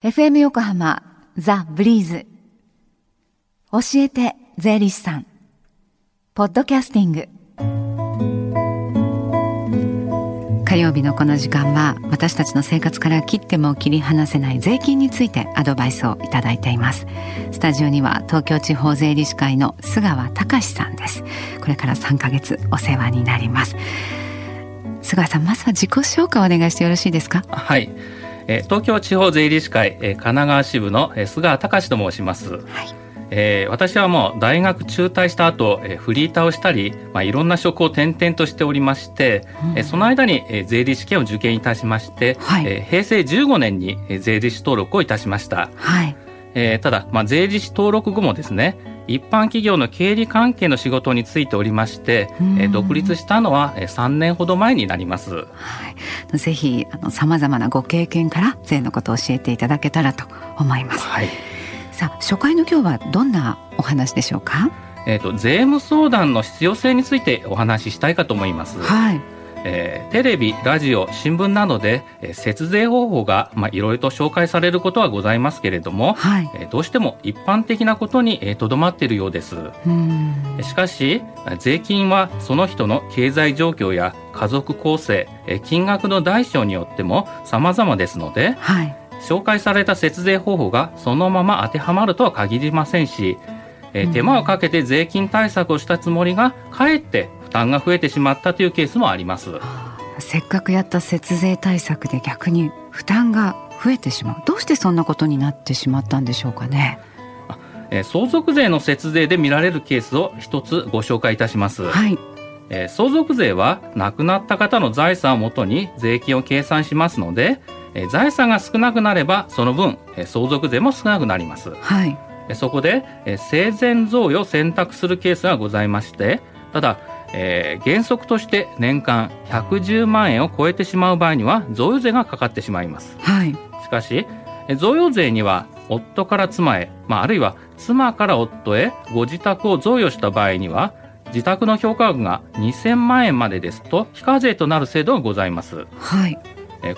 FM 横浜ザ・ブリーズ。教えて税理士さん。ポッドキャスティング。火曜日のこの時間は私たちの生活から切っても切り離せない税金についてアドバイスをいただいています。スタジオには東京地方税理士会の菅川隆さんです。これから3ヶ月お世話になります。菅さんまずは自己紹介をお願いしてよろしいですか？はい。え東京地方税理士会、え神奈川支部の、え菅隆と申します。はいえー、私はもう大学中退した後、えー、フリーターをしたり、まあ、いろんな職を転々としておりまして、うん、えー、その間に、えー、税理士試験を受験いたしまして、はい、えー、平成15年に、えー、税理士登録をいたしました。はいえー、ただ、まあ、税理士登録後もですね一般企業の経理関係の仕事についておりまして、えー、独立したのは3年ほど前になります。はい、ぜひあの様々なご経験から税のことを教えていただけたらと思います。はい、さあ初回の今日はどんなお話でしょうか？えっ、ー、と税務相談の必要性についてお話ししたいかと思います。はい。えー、テレビ、ラジオ、新聞などで、えー、節税方法が、まあ、いろいろと紹介されることはございますけれども、はい、えー、どうしても一般的なことにとど、まっているようです。しかし、税金はその人の経済状況や家族構成、えー、金額の大小によっても様々ですので、はい、紹介された節税方法がそのまま当てはまるとは限りませんし、えー、手間をかけて税金対策をしたつもりがかえって負担が増えてしまったというケースもあります。せっかくやった節税対策で逆に負担が増えてしまう。どうしてそんなことになってしまったんでしょうかね。えー、相続税の節税で見られるケースを一つご紹介いたします、はい。えー、相続税は亡くなった方の財産をもとに税金を計算しますので、えー、財産が少なくなればその分、えー、相続税も少なくなります、はい。そこで、え生前贈与を選択するケースがございましてただ、えー、原則として年間110万円を超えてしまう場合には贈与税がかかってしまいます、はい、しかし贈与税には夫から妻へ、まあ、あるいは妻から夫へご自宅を贈与した場合には自宅の評価額が2000万円までですと非課税となる制度がございます、はい、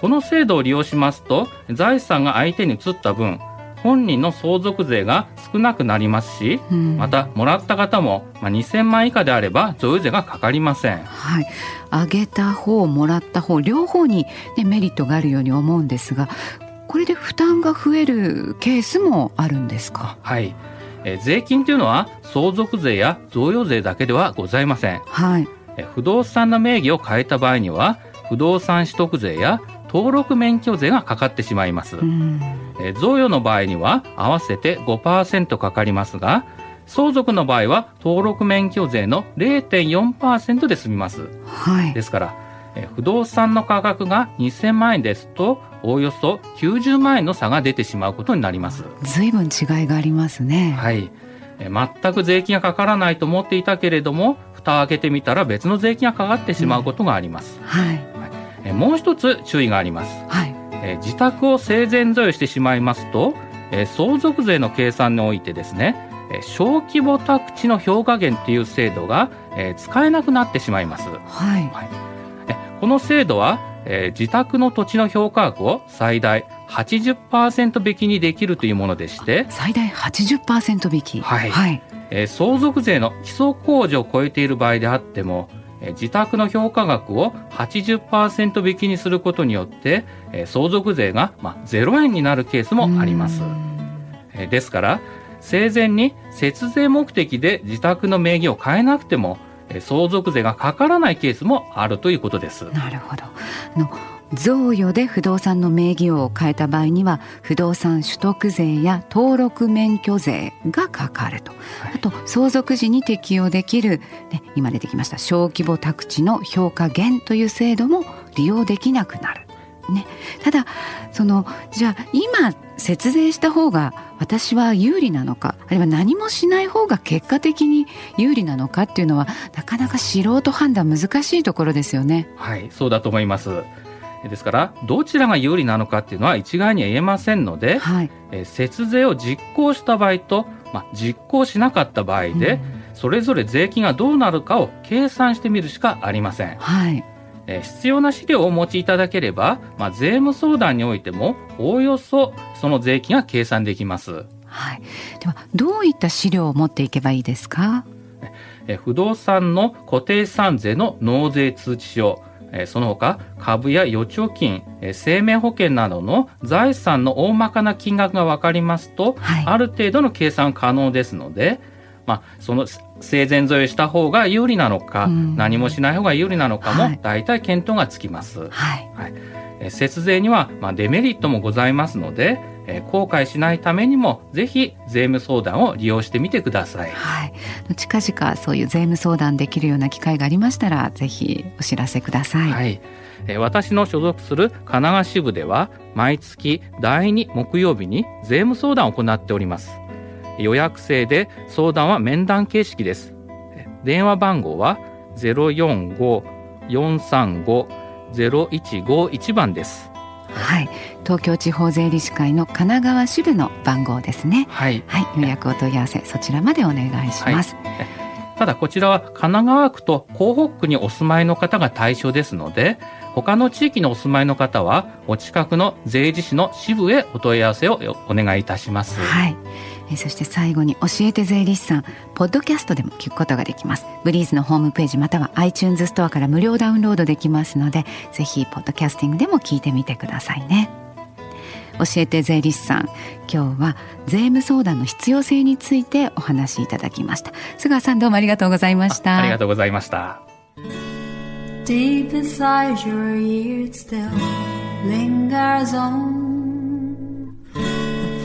この制度を利用しますと財産が相手に移った分本人の相続税が少なくなりますし、うん、またもらった方も、まあ、2000万以下であれば贈与税がかかりません。はい、あげた方もらった方両方に、ね、メリットがあるように思うんですがこれで負担が増えるケースもあるんですか？はい。え税金というのは相続税や贈与税だけではございません、はい、え不動産の名義を変えた場合には不動産取得税や登録免許税がかかってしまいます。え贈与の場合には合わせて5%かかりますが、相続の場合は登録免許税の0.4%で済みます。はい、ですから、え不動産の価格が2000万円ですと、おおよそ90万円の差が出てしまうことになります。随分違いがありますね。はい。え全く税金がかからないと思っていたけれども、蓋を開けてみたら別の税金がかかってしまうことがあります。うん、はい。えもう一つ注意があります、はい。え自宅を生前贈与してしまいますと、え相続税の計算においてですねえ小規模宅地の評価減という制度が、え使えなくなってしまいます、はい。はい、えこの制度は、え自宅の土地の評価額を最大80%引きにできるというものでして最大80%引き。はい、はい、え相続税の基礎控除を超えている場合であっても自宅の評価額を80%引きにすることによって相続税が0円になるケースもあります。ですから生前に節税目的で自宅の名義を変えなくても相続税がかからないケースもあるということです。なるほど。贈与で不動産の名義を変えた場合には不動産取得税や登録免許税がかかると、はい、あと相続時に適用できる、ね、今出てきました小規模宅地の評価減という制度も利用できなくなる。ね、ただそのじゃあ今節税した方が私は有利なのかあるいは何もしない方が結果的に有利なのかっていうのはなかなか素人判断難しいところですよね。はいそうだと思いますですからどちらが有利なのかっていうのは一概には言えませんので、はい、え節税を実行した場合と、まあ、実行しなかった場合で、うん、それぞれ税金がどうなるかを計算してみるしかありません。はい。え必要な資料をお持ちいただければ、まあ、税務相談においてもおおよそその税金が計算できます。はい、ではどういった資料を持っていけばいいですか？え不動産の固定資産税の納税通知書その他株や預貯金生命保険などの財産の大まかな金額が分かりますと、はい、ある程度の計算可能ですので、まあ、その生前贈与した方が有利なのか、何もしない方が有利なのかも大体検討がつきます。はい、はい、節税にはまあデメリットもございますので、えー、後悔しないためにもぜひ税務相談を利用してみてください。はい、近々そういう税務相談できるような機会がありましたらぜひお知らせください。はい、えー、私の所属する神奈川支部では毎月第2木曜日に税務相談を行っております。予約制で相談は面談形式です。電話番号は045-435-0151番です。はい、東京地方税理士会の神奈川支部の番号ですね。はい、はい、予約お問い合わせそちらまでお願いします。はい、ただこちらは神奈川区と港北区にお住まいの方が対象ですので、他の地域のお住まいの方はお近くの税理士の支部へお問い合わせをお願いいたします。はい。えそして最後に教えて税理士さんポッドキャストでも聞くことができます。ブリーズのホームページまたは iTunes ストアから無料ダウンロードできますのでぜひポッドキャスティングでも聞いてみてくださいね。教えて税理士さん今日は税務相談の必要性についてお話しいただきました。菅川さんどうもありがとうございました。ありがとうございました。Deep inside your ears still lingers on